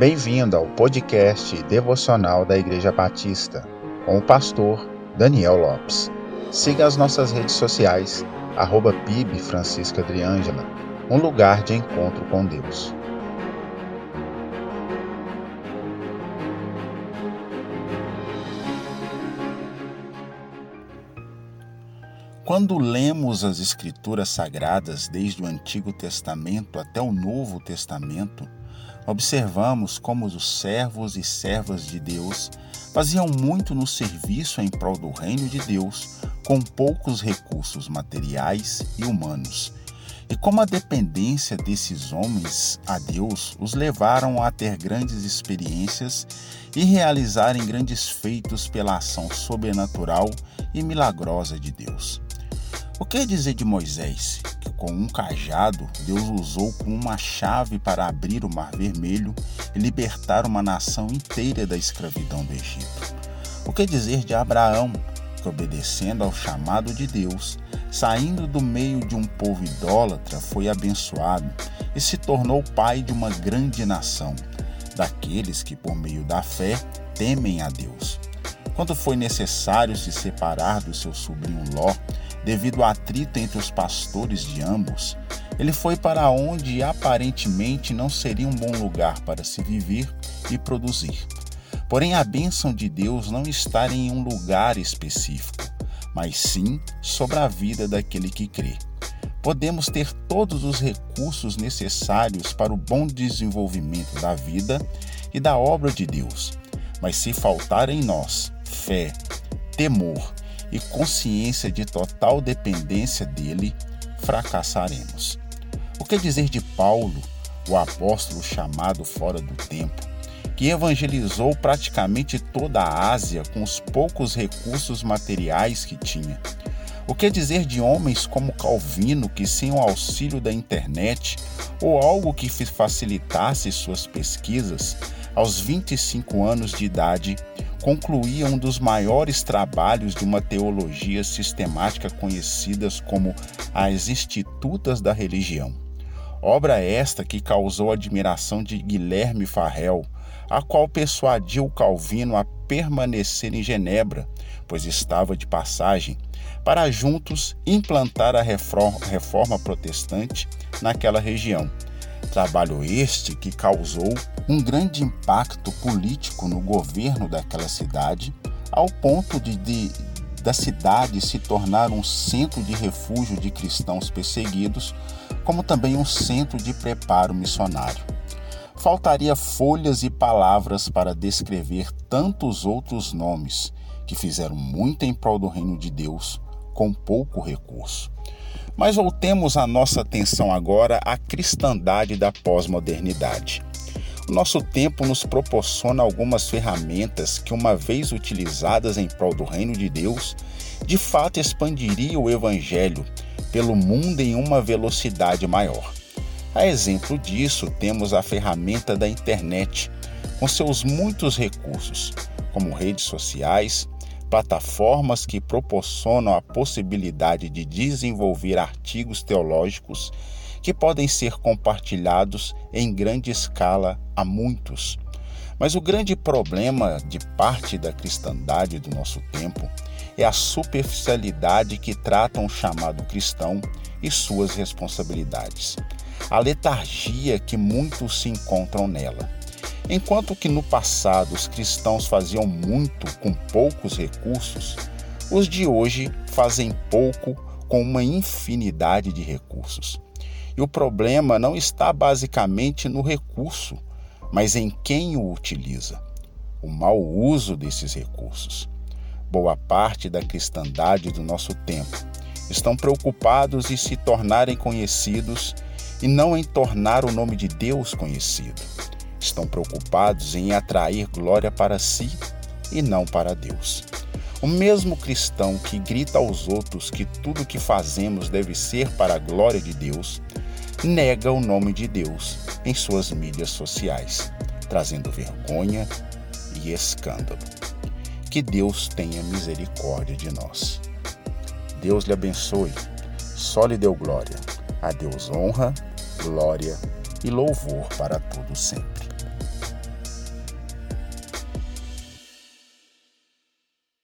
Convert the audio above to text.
Bem-vindo ao podcast devocional da Igreja Batista, com o pastor Daniel Lopes. Siga as nossas redes sociais, arroba PIB Francisca Adriângela, um lugar de encontro com Deus. Quando lemos as Escrituras Sagradas desde o Antigo Testamento até o Novo Testamento, observamos como os servos e servas de Deus faziam muito no serviço em prol do reino de Deus, com poucos recursos materiais e humanos. E como a dependência desses homens a Deus os levaram a ter grandes experiências e realizarem grandes feitos pela ação sobrenatural e milagrosa de Deus. O que dizer de Moisés, com um cajado Deus usou como uma chave para abrir o Mar Vermelho e libertar uma nação inteira da escravidão do Egito? O que dizer de Abraão, que obedecendo ao chamado de Deus, saindo do meio de um povo idólatra, foi abençoado e se tornou pai de uma grande nação, daqueles que por meio da fé temem a Deus. Quando foi necessário se separar do seu sobrinho Ló, devido ao atrito entre os pastores de ambos, ele foi para onde aparentemente não seria um bom lugar para se viver e produzir. Porém, a bênção de Deus não está em um lugar específico, mas sim sobre a vida daquele que crê. Podemos ter todos os recursos necessários para o bom desenvolvimento da vida e da obra de Deus, mas se faltar em nós fé, temor e consciência de total dependência dele, fracassaremos. O que dizer de Paulo, o apóstolo chamado fora do tempo, que evangelizou praticamente toda a Ásia com os poucos recursos materiais que tinha? O que dizer de homens como Calvino, que sem o auxílio da internet ou algo que facilitasse suas pesquisas, aos 25 anos de idade, concluía um dos maiores trabalhos de uma teologia sistemática conhecidas como as Institutas da Religião. Obra esta que causou a admiração de Guilherme Farrell, a qual persuadiu Calvino a permanecer em Genebra, pois estava de passagem, para juntos implantar a reforma protestante naquela região Trabalho este que causou um grande impacto político no governo daquela cidade, ao ponto de, de da cidade se tornar um centro de refúgio de cristãos perseguidos, como também um centro de preparo missionário. Faltaria folhas e palavras para descrever tantos outros nomes que fizeram muito em prol do reino de Deus com pouco recurso. Mas voltemos a nossa atenção agora à cristandade da pós-modernidade. O nosso tempo nos proporciona algumas ferramentas que, uma vez utilizadas em prol do reino de Deus, de fato expandiria o evangelho pelo mundo em uma velocidade maior. A exemplo disso, temos a ferramenta da internet, com seus muitos recursos, como redes sociais, plataformas que proporcionam a possibilidade de desenvolver artigos teológicos que podem ser compartilhados em grande escala a muitos. Mas o grande problema de parte da cristandade do nosso tempo é a superficialidade que trata o chamado cristão e suas responsabilidades, a letargia que muitos se encontram nela. Enquanto que no passado os cristãos faziam muito com poucos recursos, os de hoje fazem pouco com uma infinidade de recursos. E o problema não está basicamente no recurso, mas em quem o utiliza, o mau uso desses recursos. Boa parte da cristandade do nosso tempo estão preocupados em se tornarem conhecidos e não em tornar o nome de Deus conhecido estão preocupados em atrair glória para si e não para Deus. O mesmo cristão que grita aos outros que tudo que fazemos deve ser para a glória de Deus, nega o nome de Deus em suas mídias sociais, trazendo vergonha e escândalo. Que Deus tenha misericórdia de nós. Deus lhe abençoe, só lhe deu glória. A Deus honra, glória e louvor para todo sempre.